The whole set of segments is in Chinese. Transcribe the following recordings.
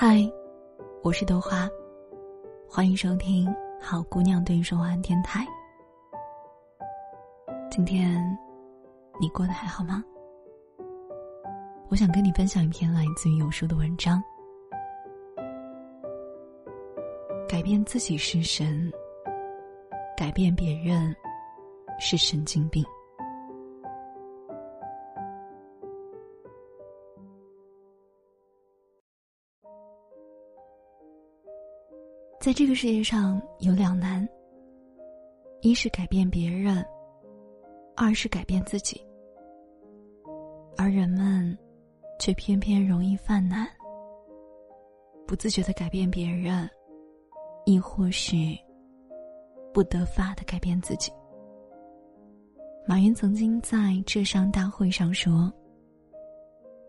嗨，我是豆花，欢迎收听好姑娘对你说晚安电台。今天你过得还好吗？我想跟你分享一篇来自于有书的文章。改变自己是神，改变别人是神经病。在这个世界上有两难：一是改变别人，二是改变自己。而人们却偏偏容易犯难，不自觉的改变别人，亦或是不得法的改变自己。马云曾经在浙商大会上说：“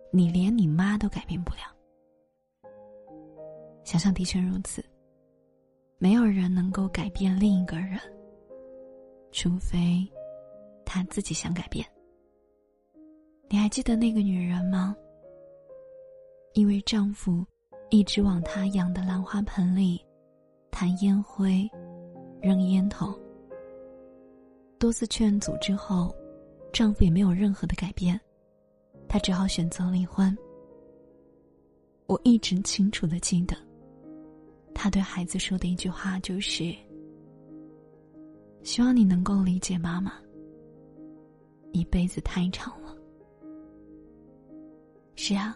你连你妈都改变不了。”想想的确如此。没有人能够改变另一个人，除非他自己想改变。你还记得那个女人吗？因为丈夫一直往她养的兰花盆里弹烟灰、扔烟头，多次劝阻之后，丈夫也没有任何的改变，她只好选择离婚。我一直清楚的记得。他对孩子说的一句话就是：“希望你能够理解妈妈。一辈子太长了。”是啊，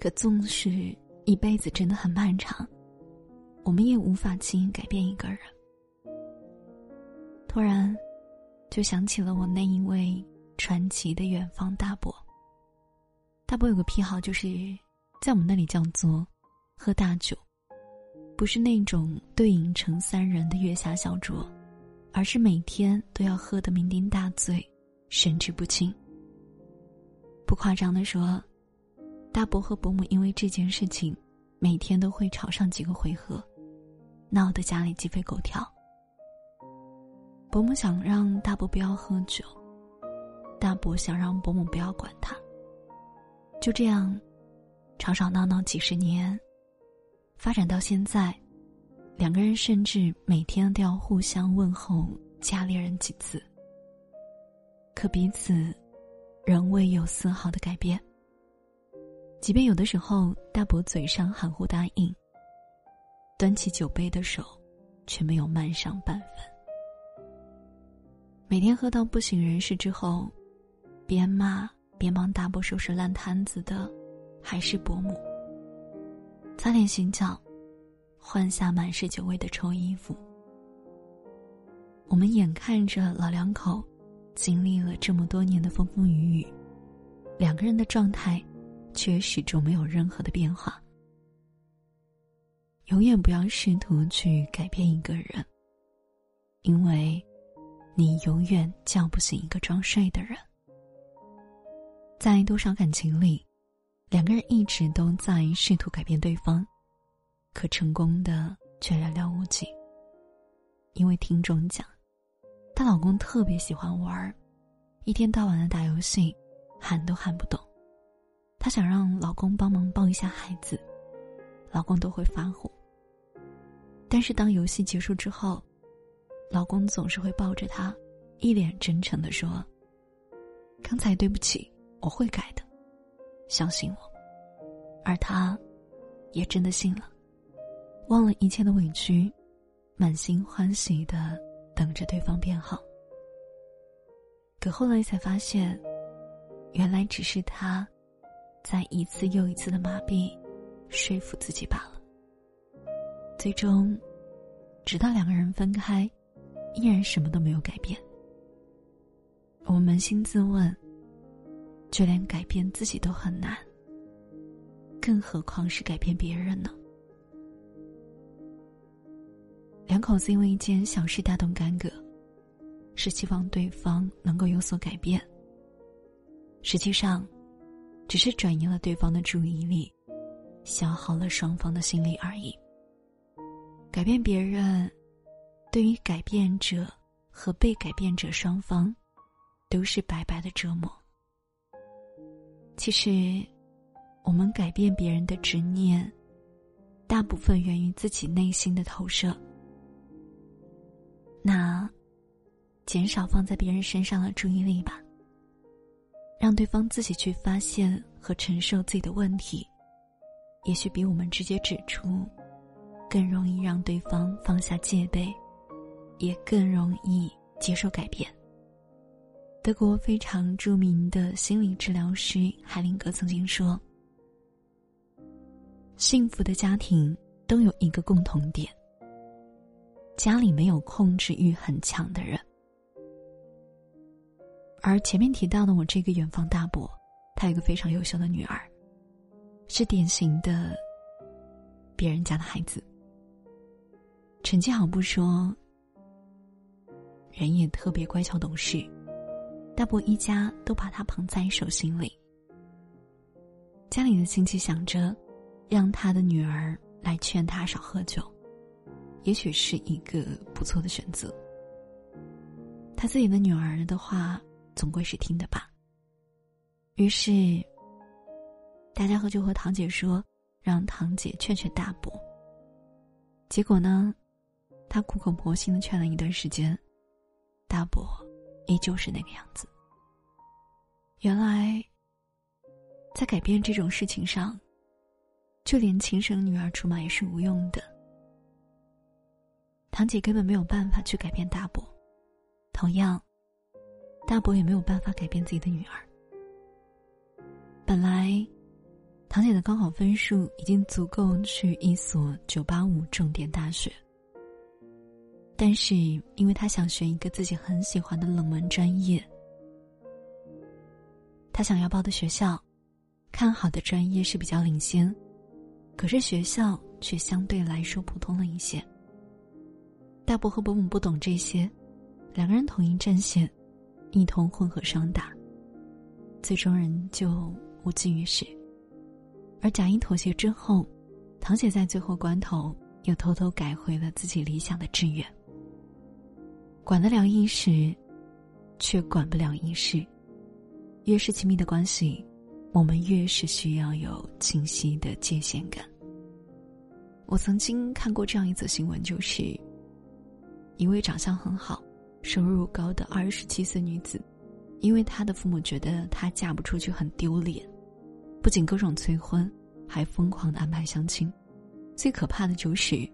可纵使一辈子真的很漫长，我们也无法轻易改变一个人。突然，就想起了我那一位传奇的远方大伯。大伯有个癖好，就是在我们那里叫做喝大酒。不是那种对饮成三人的月下小酌，而是每天都要喝得酩酊大醉，神志不清。不夸张的说，大伯和伯母因为这件事情，每天都会吵上几个回合，闹得家里鸡飞狗跳。伯母想让大伯不要喝酒，大伯想让伯母不要管他。就这样，吵吵闹闹几十年。发展到现在，两个人甚至每天都要互相问候家里人几次。可彼此仍未有丝毫的改变。即便有的时候大伯嘴上含糊答应，端起酒杯的手却没有慢上半分。每天喝到不省人事之后，边骂边帮大伯收拾烂摊子的，还是伯母。擦脸洗脚，换下满是酒味的臭衣服。我们眼看着老两口经历了这么多年的风风雨雨，两个人的状态却始终没有任何的变化。永远不要试图去改变一个人，因为，你永远叫不醒一个装睡的人。在多少感情里？两个人一直都在试图改变对方，可成功的却寥寥无几。因为听众讲，她老公特别喜欢玩，一天到晚的打游戏，喊都喊不动。她想让老公帮忙抱一下孩子，老公都会发火。但是当游戏结束之后，老公总是会抱着她，一脸真诚的说：“刚才对不起，我会改的。”相信我，而他，也真的信了，忘了一切的委屈，满心欢喜的等着对方变好。可后来才发现，原来只是他，在一次又一次的麻痹，说服自己罢了。最终，直到两个人分开，依然什么都没有改变。我扪心自问。就连改变自己都很难，更何况是改变别人呢？两口子因为一件小事大动干戈，是希望对方能够有所改变。实际上，只是转移了对方的注意力，消耗了双方的心力而已。改变别人，对于改变者和被改变者双方，都是白白的折磨。其实，我们改变别人的执念，大部分源于自己内心的投射。那，减少放在别人身上的注意力吧，让对方自己去发现和承受自己的问题，也许比我们直接指出，更容易让对方放下戒备，也更容易接受改变。德国非常著名的心理治疗师海灵格曾经说：“幸福的家庭都有一个共同点。”家里没有控制欲很强的人，而前面提到的我这个远方大伯，他有个非常优秀的女儿，是典型的别人家的孩子，成绩好不说，人也特别乖巧懂事，大伯一家都把他捧在手心里。家里的亲戚想着，让他的女儿来劝他少喝酒。也许是一个不错的选择。他自己的女儿的话，总归是听的吧。于是，大家和就和堂姐说，让堂姐劝劝大伯。结果呢，他苦口婆心的劝了一段时间，大伯依旧是那个样子。原来，在改变这种事情上，就连亲生女儿出马也是无用的。堂姐根本没有办法去改变大伯，同样，大伯也没有办法改变自己的女儿。本来，堂姐的高考分数已经足够去一所九八五重点大学，但是因为他想选一个自己很喜欢的冷门专业，他想要报的学校，看好的专业是比较领先，可是学校却相对来说普通了一些。大伯和伯母不懂这些，两个人统一战线，一同混合双打，最终人就无济于事。而假意妥协之后，堂姐在最后关头又偷偷改回了自己理想的志愿。管得了一时，却管不了一世。越是亲密的关系，我们越是需要有清晰的界限感。我曾经看过这样一则新闻，就是。一位长相很好、收入高的二十七岁女子，因为她的父母觉得她嫁不出去很丢脸，不仅各种催婚，还疯狂的安排相亲。最可怕的就是，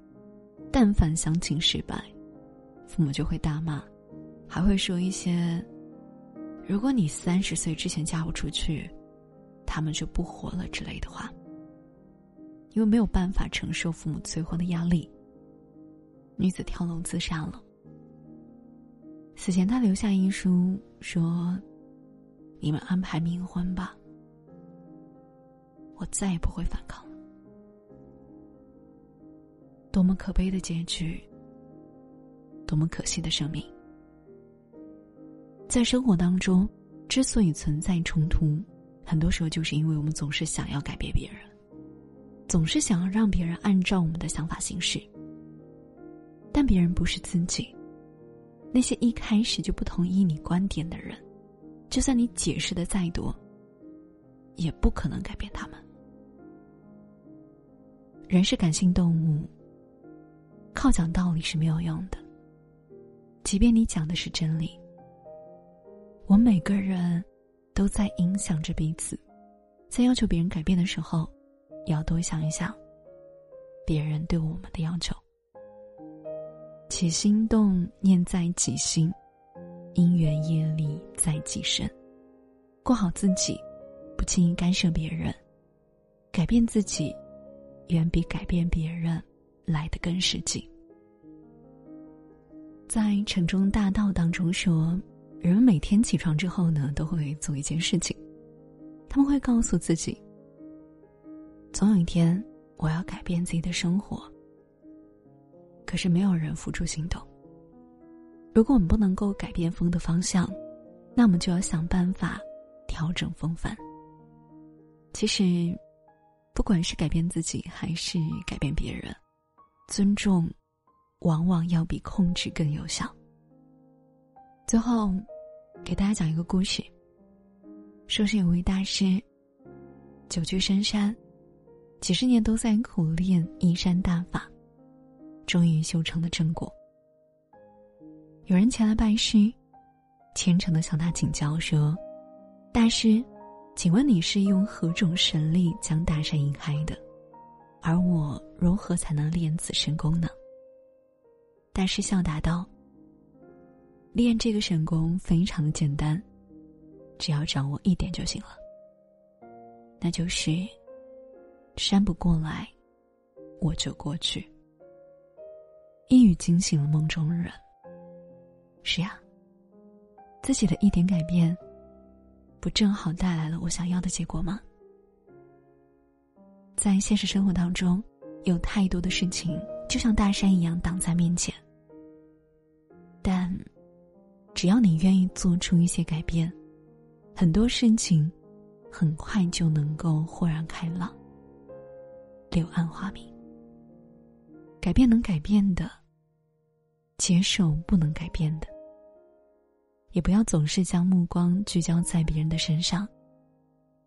但凡相亲失败，父母就会大骂，还会说一些：“如果你三十岁之前嫁不出去，他们就不活了”之类的话。因为没有办法承受父母催婚的压力。女子跳楼自杀了。死前，她留下遗书说：“你们安排冥婚吧，我再也不会反抗了。”多么可悲的结局！多么可惜的生命！在生活当中，之所以存在冲突，很多时候就是因为我们总是想要改变别人，总是想要让别人按照我们的想法行事。但别人不是自己。那些一开始就不同意你观点的人，就算你解释的再多，也不可能改变他们。人是感性动物，靠讲道理是没有用的。即便你讲的是真理，我们每个人都在影响着彼此，在要求别人改变的时候，也要多想一想别人对我们的要求。起心动念在己心，因缘业力在己身。过好自己，不轻易干涉别人，改变自己，远比改变别人来得更实际。在《城中大道》当中说，人们每天起床之后呢，都会做一件事情，他们会告诉自己：总有一天，我要改变自己的生活。可是没有人付诸行动。如果我们不能够改变风的方向，那我们就要想办法调整风帆。其实，不管是改变自己还是改变别人，尊重往往要比控制更有效。最后，给大家讲一个故事。说是有位大师，久居深山，几十年都在苦练移山大法，终于修成了正果。有人前来拜师，虔诚的向他请教说：“大师，请问你是用何种神力将大山引开的？而我如何才能练此神功呢？”大师笑答道：“练这个神功非常的简单，只要掌握一点就行了。那就是山不过来，我就过去。”一语惊醒了梦中人。是呀，自己的一点改变，不正好带来了我想要的结果吗？在现实生活当中，有太多的事情就像大山一样挡在面前，但只要你愿意做出一些改变，很多事情很快就能够豁然开朗，柳暗花明。改变能改变的，接受不能改变的。也不要总是将目光聚焦在别人的身上。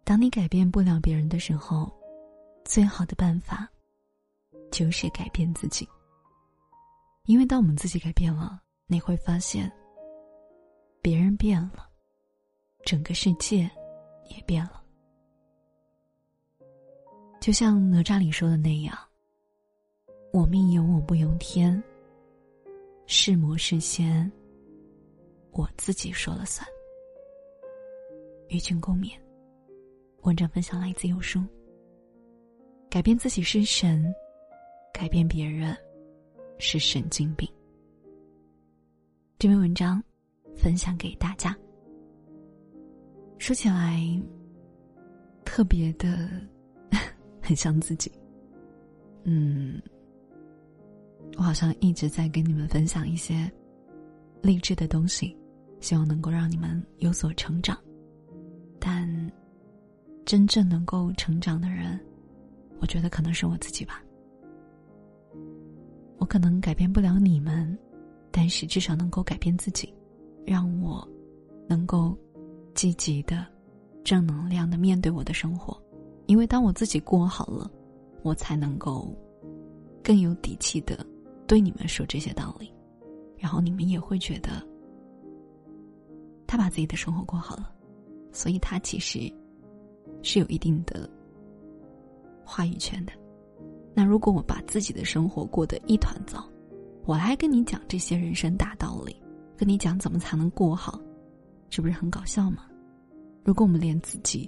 当你改变不了别人的时候，最好的办法就是改变自己。因为当我们自己改变了，你会发现，别人变了，整个世界也变了。就像哪吒里说的那样：“我命由我不由天，是魔是仙。”我自己说了算。与君共勉。文章分享来自有书。改变自己是神，改变别人是神经病。这篇文章分享给大家。说起来，特别的 很像自己。嗯，我好像一直在跟你们分享一些励志的东西。希望能够让你们有所成长，但真正能够成长的人，我觉得可能是我自己吧。我可能改变不了你们，但是至少能够改变自己，让我能够积极的、正能量的面对我的生活。因为当我自己过好了，我才能够更有底气的对你们说这些道理，然后你们也会觉得。他把自己的生活过好了，所以他其实是有一定的话语权的。那如果我把自己的生活过得一团糟，我来跟你讲这些人生大道理，跟你讲怎么才能过好，这不是很搞笑吗？如果我们连自己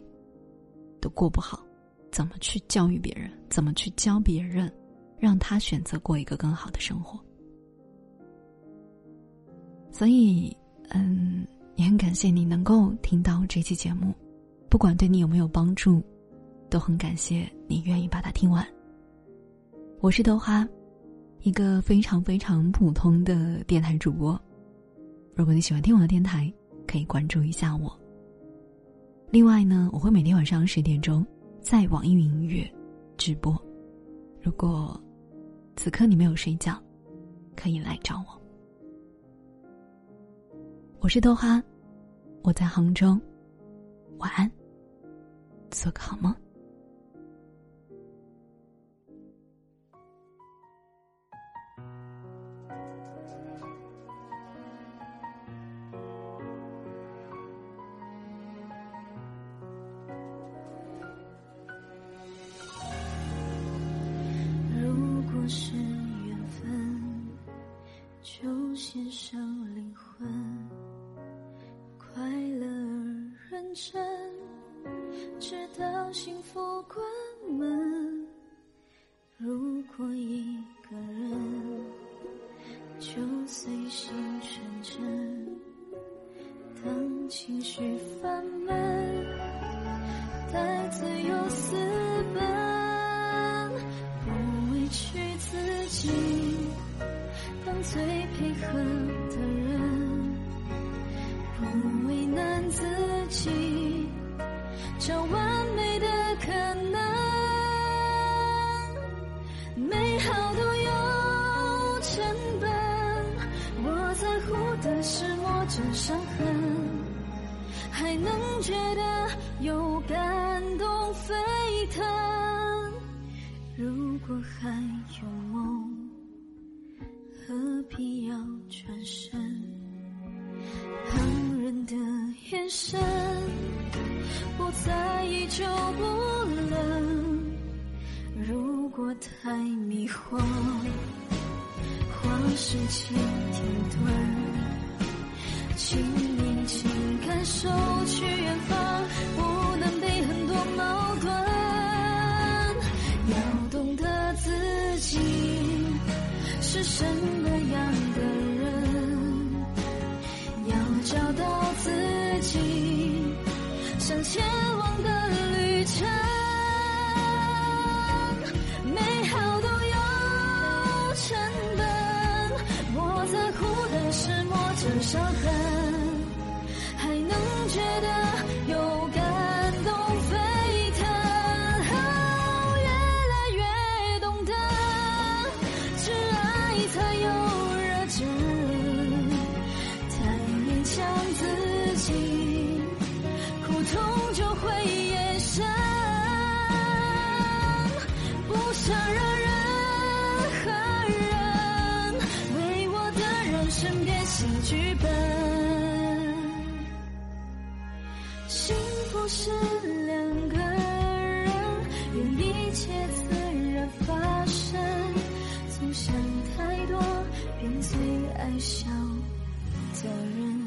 都过不好，怎么去教育别人？怎么去教别人，让他选择过一个更好的生活？所以，嗯。也很感谢你能够听到这期节目，不管对你有没有帮助，都很感谢你愿意把它听完。我是豆花，一个非常非常普通的电台主播。如果你喜欢听我的电台，可以关注一下我。另外呢，我会每天晚上十点钟在网易云音乐直播。如果此刻你没有睡觉，可以来找我。我是豆花，我在杭州，晚安，做个好梦。真，直到幸福关门。如果一个人，就随心纯真。当情绪烦闷，带自由私奔，不委屈自己，当最配合可能，美好都有成本。我在乎的是磨着伤痕，还能觉得有感动沸腾。如果还有梦，何必要转身？旁人的眼神。我太迷惑花时间停顿请你请感受去远方。最爱笑的人。